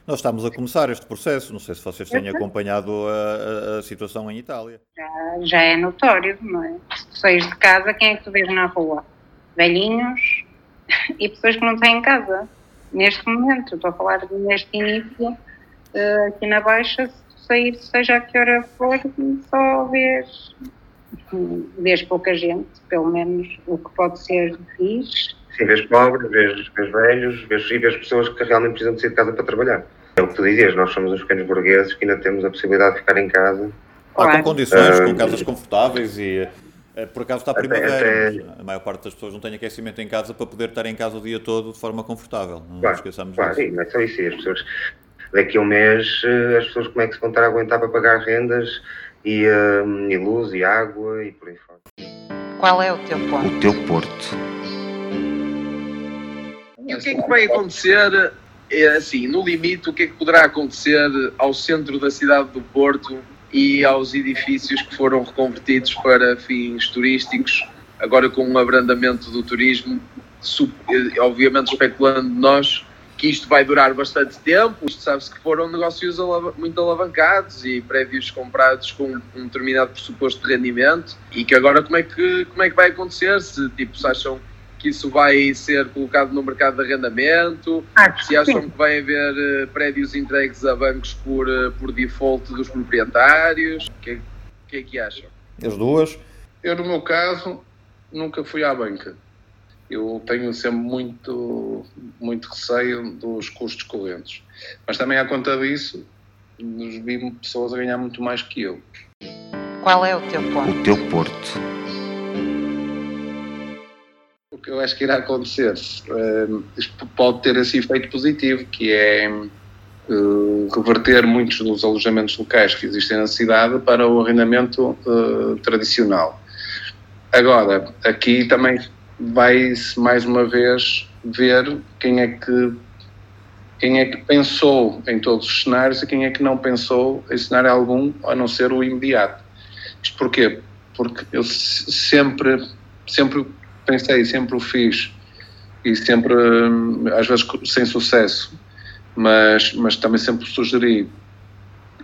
Nós estamos a começar este processo, não sei se vocês têm acompanhado a, a, a situação em Itália. Já, já, é notório, não é? Se tu saís de casa, quem é que tu vês na rua? Velhinhos *laughs* e pessoas que não têm casa. Neste momento, estou a falar neste início, eh, aqui na Baixa, sair, seja a que hora for, só vês, vês pouca gente, pelo menos o que pode ser fixe. Sim, vês pobres, vês, vês velhos, vês, e vês pessoas que realmente precisam de sair de casa para trabalhar. É o que tu dizias, nós somos uns pequenos burgueses que ainda temos a possibilidade de ficar em casa Ah, com condições, com casas confortáveis e eh, por acaso está a primavera, até... a maior parte das pessoas não tem aquecimento em casa para poder estar em casa o dia todo de forma confortável. Não claro, esqueçamos claro, disso. Sim, mas só isso. As pessoas, daqui a um mês, eh, as pessoas como é que se vão estar a aguentar para pagar rendas e, um, e luz e água e por aí fora. Qual é o teu ponto? O teu porto. E o que é que vai acontecer, é assim, no limite, o que é que poderá acontecer ao centro da cidade do Porto e aos edifícios que foram reconvertidos para fins turísticos, agora com um abrandamento do turismo, eh, obviamente especulando nós que isto vai durar bastante tempo. Isto sabe-se que foram negócios muito alavancados e prédios comprados com um determinado pressuposto de rendimento e que agora como é que, como é que vai acontecer? Se tipo, se acham que isso vai ser colocado no mercado de arrendamento? se acham sim. que vai haver uh, prédios entregues a bancos por, uh, por default dos proprietários? O que, que é que acham? As duas? Eu, no meu caso, nunca fui à banca. Eu tenho sempre muito, muito receio dos custos correntes. Mas também, à conta disso, vi pessoas a ganhar muito mais que eu. Qual é o teu ponto? O teu porto o que eu acho que irá acontecer uh, isto pode ter esse efeito positivo, que é uh, reverter muitos dos alojamentos locais que existem na cidade para o arrendamento uh, tradicional. Agora, aqui também vai-se mais uma vez ver quem é que quem é que pensou em todos os cenários e quem é que não pensou em cenário algum, a não ser o imediato. Isto porquê? Porque eu sempre, sempre pensei, sempre o fiz e sempre, hum, às vezes sem sucesso, mas, mas também sempre sugeri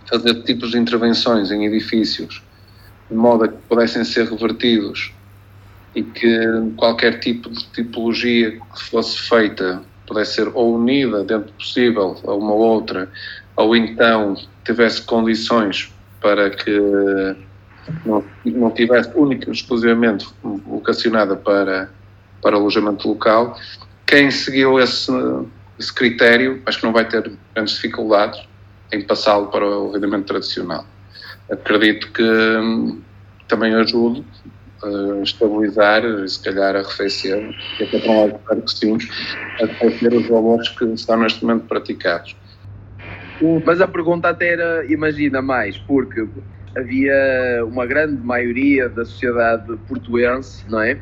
fazer tipos de intervenções em edifícios de modo a que pudessem ser revertidos e que qualquer tipo de tipologia que fosse feita pudesse ser ou unida dentro possível a uma outra, ou então tivesse condições para que não, não tivesse única e exclusivamente vocacionada para, para alojamento local. Quem seguiu esse, esse critério, acho que não vai ter grandes dificuldades em passá-lo para o arrendamento tradicional. Acredito que hum, também ajude a estabilizar se calhar arrefecer, e até para um lado espero que sim, arrefecer os valores que estão neste momento praticados. Mas a pergunta até era, imagina mais, porque havia uma grande maioria da sociedade portuense, não é?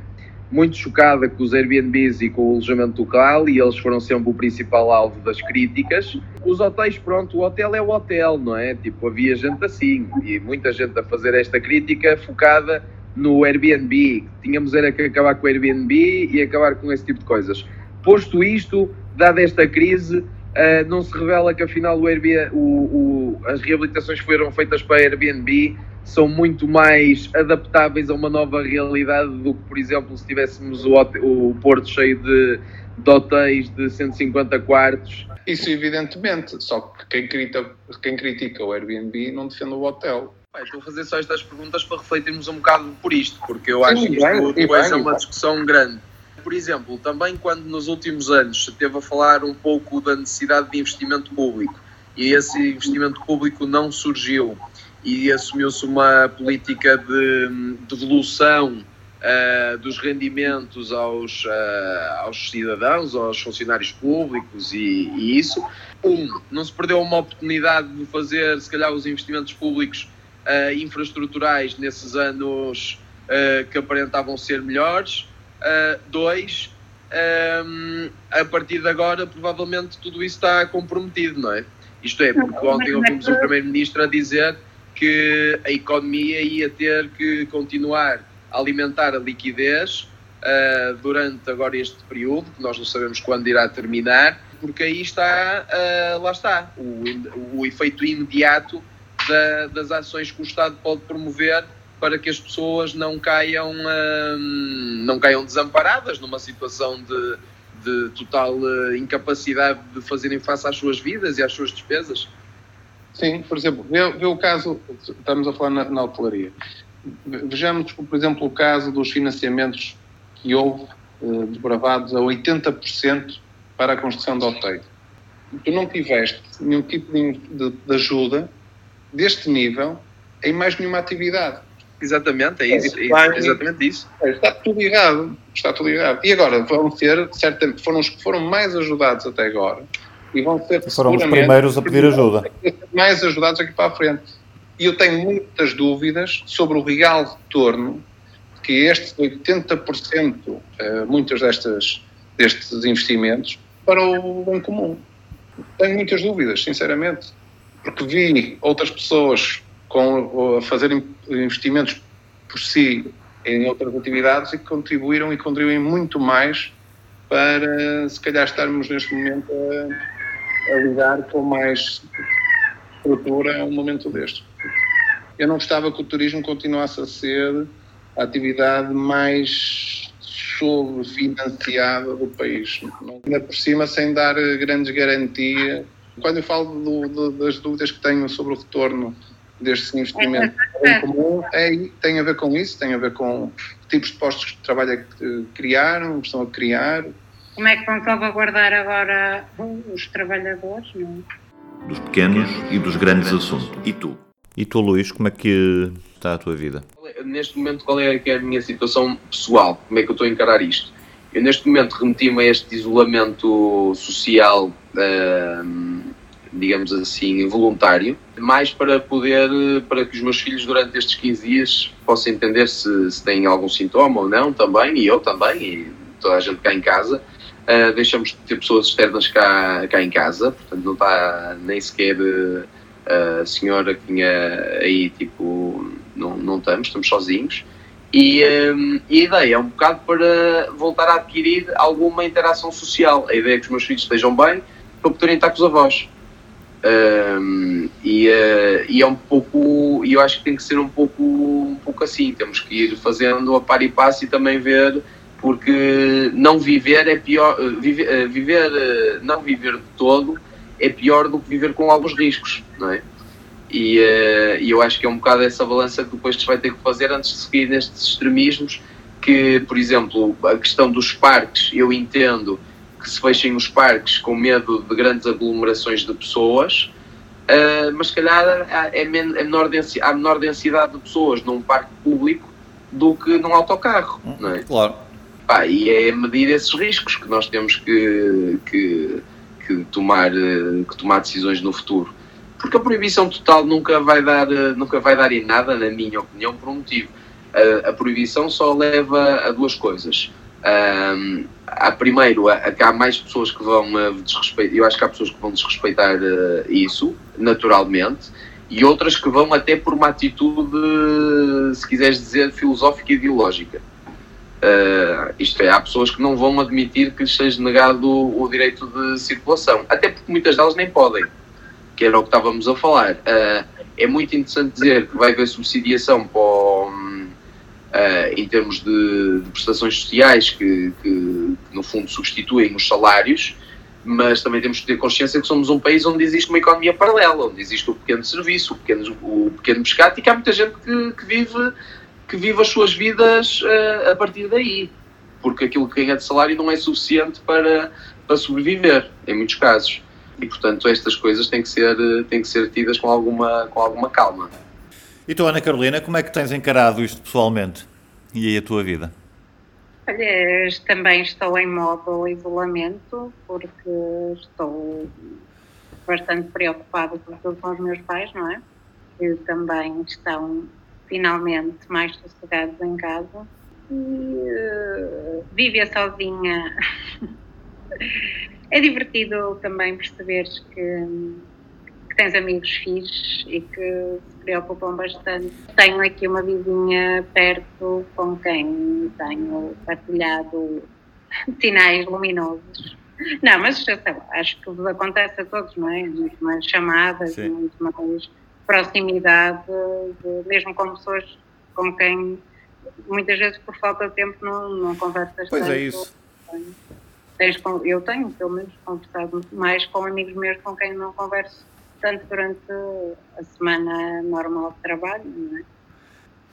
Muito chocada com os Airbnbs e com o alojamento local e eles foram sempre o principal alvo das críticas. Os hotéis, pronto, o hotel é o hotel, não é? Tipo, havia gente assim e muita gente a fazer esta crítica focada no Airbnb. Tínhamos era que acabar com o Airbnb e acabar com esse tipo de coisas. Posto isto, dada esta crise, Uh, não se revela que afinal o Airbnb, o, o, as reabilitações que foram feitas para Airbnb são muito mais adaptáveis a uma nova realidade do que, por exemplo, se tivéssemos o, o Porto cheio de, de hotéis de 150 quartos. Isso, evidentemente, só que quem critica, quem critica o Airbnb não defende o hotel. Estou a fazer só estas perguntas para refletirmos um bocado por isto, porque eu Sim, acho que isto depois é uma discussão grande. Por exemplo, também quando nos últimos anos se teve a falar um pouco da necessidade de investimento público e esse investimento público não surgiu e assumiu-se uma política de devolução uh, dos rendimentos aos, uh, aos cidadãos, aos funcionários públicos e, e, isso. Um, não se perdeu uma oportunidade de fazer, se calhar, os investimentos públicos uh, infraestruturais nesses anos que aparentavam ser melhores. Uh, dois, um, a partir de agora, provavelmente tudo isso está comprometido, não é? Isto é, porque ontem ouvimos o Primeiro-Ministro a dizer que a economia ia ter que continuar a alimentar a liquidez uh, durante agora este período, que nós não sabemos quando irá terminar, porque aí está, uh, lá está, o, o efeito imediato da, das ações que o Estado pode promover para que as pessoas não caiam, hum, não caiam desamparadas numa situação de, de total uh, incapacidade de fazerem face às suas vidas e às suas despesas? Sim, por exemplo, vê, vê o caso, estamos a falar na, na hotelaria. Vejamos, por exemplo, o caso dos financiamentos que houve uh, desbravados a 80% para a construção de hotéis. Tu não tiveste nenhum tipo de, de, de ajuda deste nível em mais nenhuma atividade. Exatamente, é isso. É Vai- exatamente isso. Está tudo errado. Está tudo errado. E agora vão ser, certamente, foram os que foram mais ajudados até agora e vão ser Foram os primeiros a pedir ajuda. mais ajudados aqui para a frente. E eu tenho muitas dúvidas sobre o real retorno que estes 80%, eh, muitas destas, destes investimentos, para o bem comum. Tenho muitas dúvidas, sinceramente. Porque vi outras pessoas com, a fazer investimentos por si em outras atividades e que contribuíram e contribuem muito mais para, se calhar, estarmos neste momento a, a lidar com mais estrutura um momento deste. Eu não gostava que o turismo continuasse a ser a atividade mais sobrefinanciada do país. Ainda por cima, sem dar grandes garantias. Quando eu falo do- do- das dúvidas que tenho sobre o retorno destes investimentos em comum, é, tem a ver com isso, tem a ver com tipos de postos de trabalho é que eh, criaram, estão a criar, Como é que vão salvaguardar agora os trabalhadores? Não? é? Dos pequenos e dos grandes assuntos. E tu? E tu, Luís, como é que está a tua vida? Neste momento, qual é, que é a minha situação pessoal? Como é que eu estou a encarar isto? Eu, neste momento, remeti-me a este isolamento social, ahm, digamos assim, voluntário, mais para poder, para que os meus filhos, durante estes 15 dias, possam entender se, se têm algum sintoma ou não, também, e eu também, e toda a gente cá em casa. Ah, deixamos de ter pessoas externas cá, cá em casa, portanto, não está nem sequer ah, a senhora que tinha aí, tipo, não, não estamos, estamos sozinhos. E, hum, e a ideia é um bocado para voltar a adquirir alguma interação social. A ideia é que os meus filhos estejam bem para poderem estar com os avós. Hum, e, eh, e é um pouco, e eu acho que tem que ser um pouco, um pouco assim. Temos que ir fazendo a par e passo e também ver, porque não viver é pior, eh, eh, viver, eh, não viver de todo é pior do que viver com alguns riscos, não é? E, e eu acho que é um bocado essa balança que depois se vai ter que fazer antes de seguir nestes extremismos, que, por exemplo, a questão dos parques, eu entendo que se fechem os parques com medo de grandes aglomerações de pessoas, eh, mas se calhar há- é, é menor há menor densidade de pessoas num parque público do que num autocarro, não é? Claro. Pá, e é medir esses riscos que nós temos que, que, que tomar, eh, que tomar decisões no futuro. Porque a proibição total nunca vai dar, eh, nunca vai dar em nada, na minha opinião, por um motivo. A, a proibição só leva a duas coisas. Ahm, há primeiro, que há mais pessoas que vão eh, desrespeitar, eu acho que há pessoas que vão desrespeitar eh, isso, naturalmente, e outras que vão até por uma atitude, se quiseres dizer, filosófica e ideológica. Uh, isto é, há pessoas que não vão admitir que lhes seja negado o, o direito de circulação, até porque muitas delas nem podem, que era o que estávamos a falar. Uh, é muito interessante dizer que vai haver subsidiação para o, hum, uh, em termos de, de prestações sociais que, que, que, no fundo, substituem os salários, mas também temos que ter consciência que somos um país onde existe uma economia paralela, onde existe o pequeno serviço, o pequeno, o pequeno pescado, e que há muita gente que, que vive que vive as suas vidas uh, a partir daí, porque aquilo que ganha de salário não é suficiente para, para sobreviver, em muitos casos. E, portanto, estas coisas têm que ser, têm que ser tidas com alguma, com alguma calma. E tu, Ana Carolina, como é que tens encarado isto pessoalmente? E aí a tua vida? Olha, também estou em modo isolamento, porque estou bastante preocupada com os meus pais, não é? Que também estão finalmente mais sossegados em casa e uh, viver sozinha *laughs* é divertido também perceberes que, tens amigos fixos e que se preocupam bastante. Tenho aqui uma vizinha perto com quem tenho partilhado *laughs* sinais luminosos. Não, mas acho que acontece a todos, não é? Muito mais chamadas, Sim. muito mais proximidade, de, mesmo com pessoas com quem muitas vezes por falta de tempo não, não conversas Pois tanto. é isso. Tens, eu tenho, pelo menos, conversado mais com amigos meus com quem não converso tanto durante a semana normal de trabalho, não é?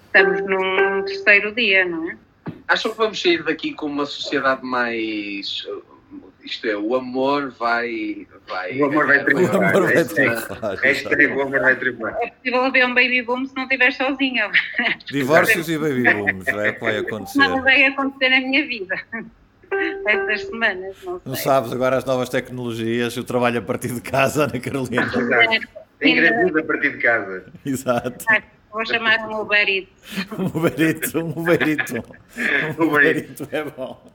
Estamos num terceiro dia, não é? Acham que vamos sair daqui com uma sociedade mais. isto é, o amor vai. vai O amor vai triunfar. O amor vai é triunfar, Hashtag o amor vai triunfar. É possível haver um baby boom se não estiver sozinha. Divórcios e baby booms, é o que vai acontecer. Nada vai acontecer na minha vida. *laughs* Estas semanas, não sei. Não sabes agora as novas tecnologias, o trabalho a partir de casa, Ana Carolina. Exato. Engravida a partir de casa. Exato. Vou chamar um Uber Eats. Um Uberito, *laughs* um Uberito. Um. Uberito é bom.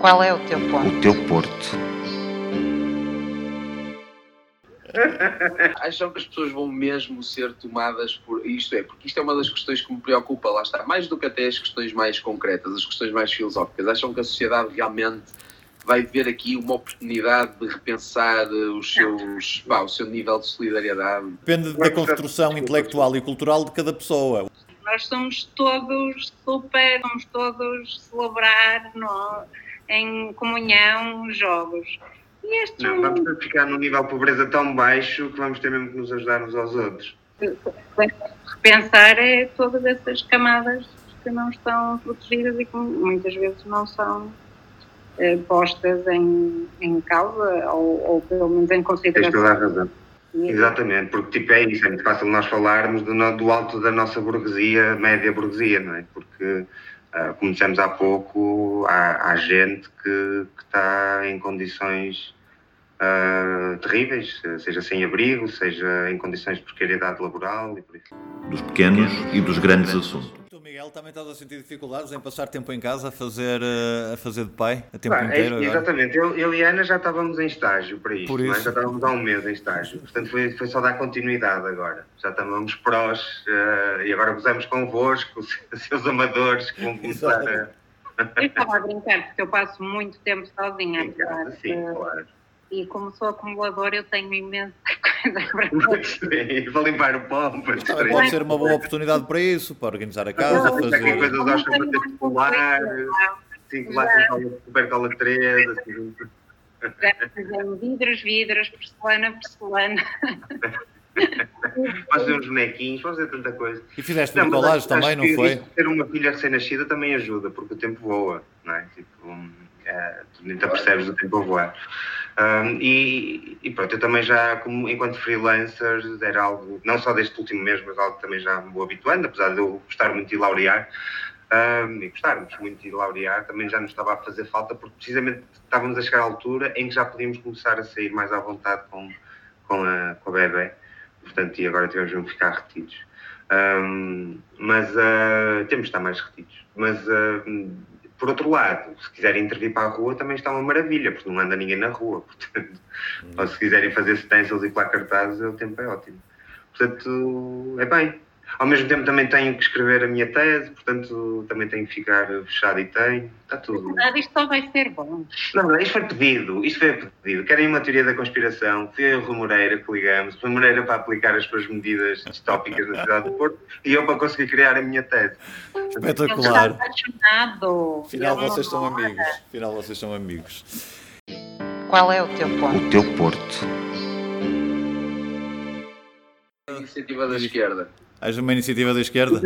Qual é o teu ponto? O teu Porto. Acham que as pessoas vão mesmo ser tomadas por. Isto é, porque isto é uma das questões que me preocupa, lá está, mais do que até as questões mais concretas, as questões mais filosóficas. Acham que a sociedade realmente vai ver aqui uma oportunidade de repensar eh, os seus, pá, o seu nível de solidariedade? Depende da construção intelectual e cultural de cada pessoa. Nós somos todos super, somos todos celebrar no, em comunhão jogos. E estes Não, vamos ter ficar num nível de pobreza tão baixo que vamos ter mesmo que nos ajudar uns aos outros. repensar é todas essas camadas que não estão protegidas e que muitas vezes não são eh, postas em, em causa ou, ou pelo menos em Tens toda a consideração. razão. Exatamente, porque tipo, é isso, é muito fácil nós falarmos do, do alto da nossa burguesia, média burguesia, não é? Porque, ah, como dissemos há pouco, há, há gente que está em condições ah, terríveis, seja sem abrigo, seja em condições de precariedade laboral e por isso. Dos pequenos e dos grandes assuntos. Tu, Miguel, também estás a sentir dificuldades em passar tempo em casa a fazer, eh, a fazer de pai, a tempo é- inteiro agora? exatamente, eu, eu e Ana já estávamos em estágio para isto, Por não é? isso. já estávamos há um mês em estágio, portanto foi, foi só dar continuidade agora. Já estávamos prós eh, e agora gozamos convosco, os *laughs* seus amadores que vão começar a. *laughs* Eu estava a brincar porque eu passo muito tempo sozinha. em casa. Sim, claro. E como sou acumulador, eu tenho imensa *laughs* coisa para fazer. Vou limpar o pão para distrair. pode ser uma boa oportunidade para isso, para organizar a casa, Não, fazer... tem coisas aos sim, colar com cola- super cola 3, assim, vidros, vidros, porcelana, porcelana. fazer uns bonequinhos, fazer tanta coisa. E fizeste Não, bricolagem também, não foi? Ter uma filha recém-nascida também ajuda, porque o tempo voa, não é? Tipo, é, tu nem te percebes o tempo a voar. Hum, e, e pronto, eu também já, como, enquanto freelancer, era algo, não só deste último mês, mas algo que também já me vou habituando, apesar de eu gostar muito de laurear, hum, e gostarmos muito de laurear, também já nos estava a fazer falta, porque precisamente estávamos a chegar à altura em que já podíamos começar a sair mais à vontade com, com, a, com a bebê, portanto, e agora tivemos mesmo ficar retidos. Hum, mas ah, temos de estar mais retidos. Mas, ah, por outro lado, se quiserem intervir para a rua, também está uma maravilha, porque não anda ninguém na rua. *laughs* Portanto, ou se quiserem fazer stencils e colar cartazes, o tempo é ótimo. Portanto, é bem. Ao mesmo tempo também tenho que escrever a minha tese, portanto também tenho que ficar fechado e tenho. Está tudo. Nada, isto só vai ser bom. Não, não, isto foi pedido, isto foi pedido. Querem uma teoria da conspiração? Foi a Rui Moreira que ligamos, Rui Moreira para aplicar as suas medidas distópicas na cidade do Porto e eu para conseguir criar a minha tese. Espetacular. apaixonado. Não vocês são amigos. Afinal vocês são amigos. Qual é o teu ponto? O teu Porto. Iniciativa da esquerda. És uma iniciativa da esquerda?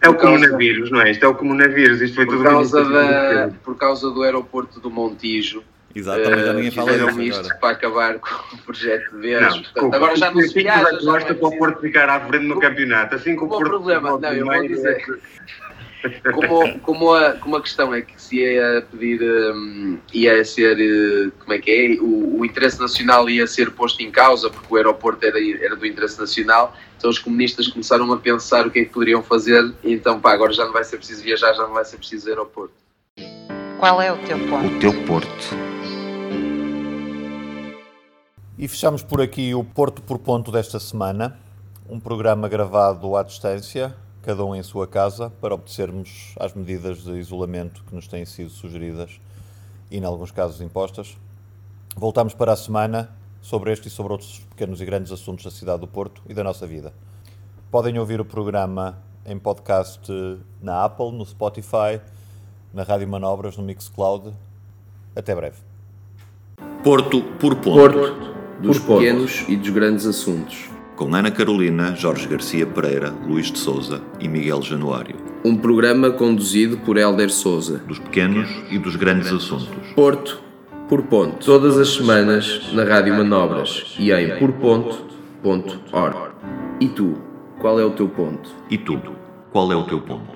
É o comunavírus, não é? Isto é o comunavírus, isto foi Por tudo causa, da, por causa do aeroporto do Montijo, já eh, ninguém fala disso isto agora. para acabar com o projeto de Não, vez. Portanto, agora já não se viaja. é Costa para o Porto ficar à frente no campeonato, assim como o Porto problema- não, eu vou primeiro, dizer- como, como, a, como a questão é que se ia pedir, hum, ia ser, eh, como é que é, o, o interesse nacional ia ser posto em causa, porque o aeroporto era, era do interesse nacional, então os comunistas começaram a pensar o que é que poderiam fazer, e então pá, agora já não vai ser preciso viajar, já não vai ser preciso aeroporto. Qual é o teu ponto? O teu Porto. E fechamos por aqui o Porto por Ponto desta semana. Um programa gravado à distância, cada um em sua casa, para obedecermos às medidas de isolamento que nos têm sido sugeridas e, em alguns casos, impostas. Voltamos para a semana sobre este e sobre outros pequenos e grandes assuntos da cidade do Porto e da nossa vida. Podem ouvir o programa em podcast na Apple, no Spotify, na Rádio Manobras, no Mixcloud. Até breve. Porto por Ponto. Porto, dos Por pontos. pequenos e dos grandes assuntos. Com Ana Carolina, Jorge Garcia Pereira, Luís de Souza e Miguel Januário. Um programa conduzido por Hélder Souza. Dos pequenos e dos grandes assuntos. Porto por ponto. Todas as semanas na Rádio Manobras e em porponto.org. E tu, qual é o teu ponto? E tu, qual é o teu ponto?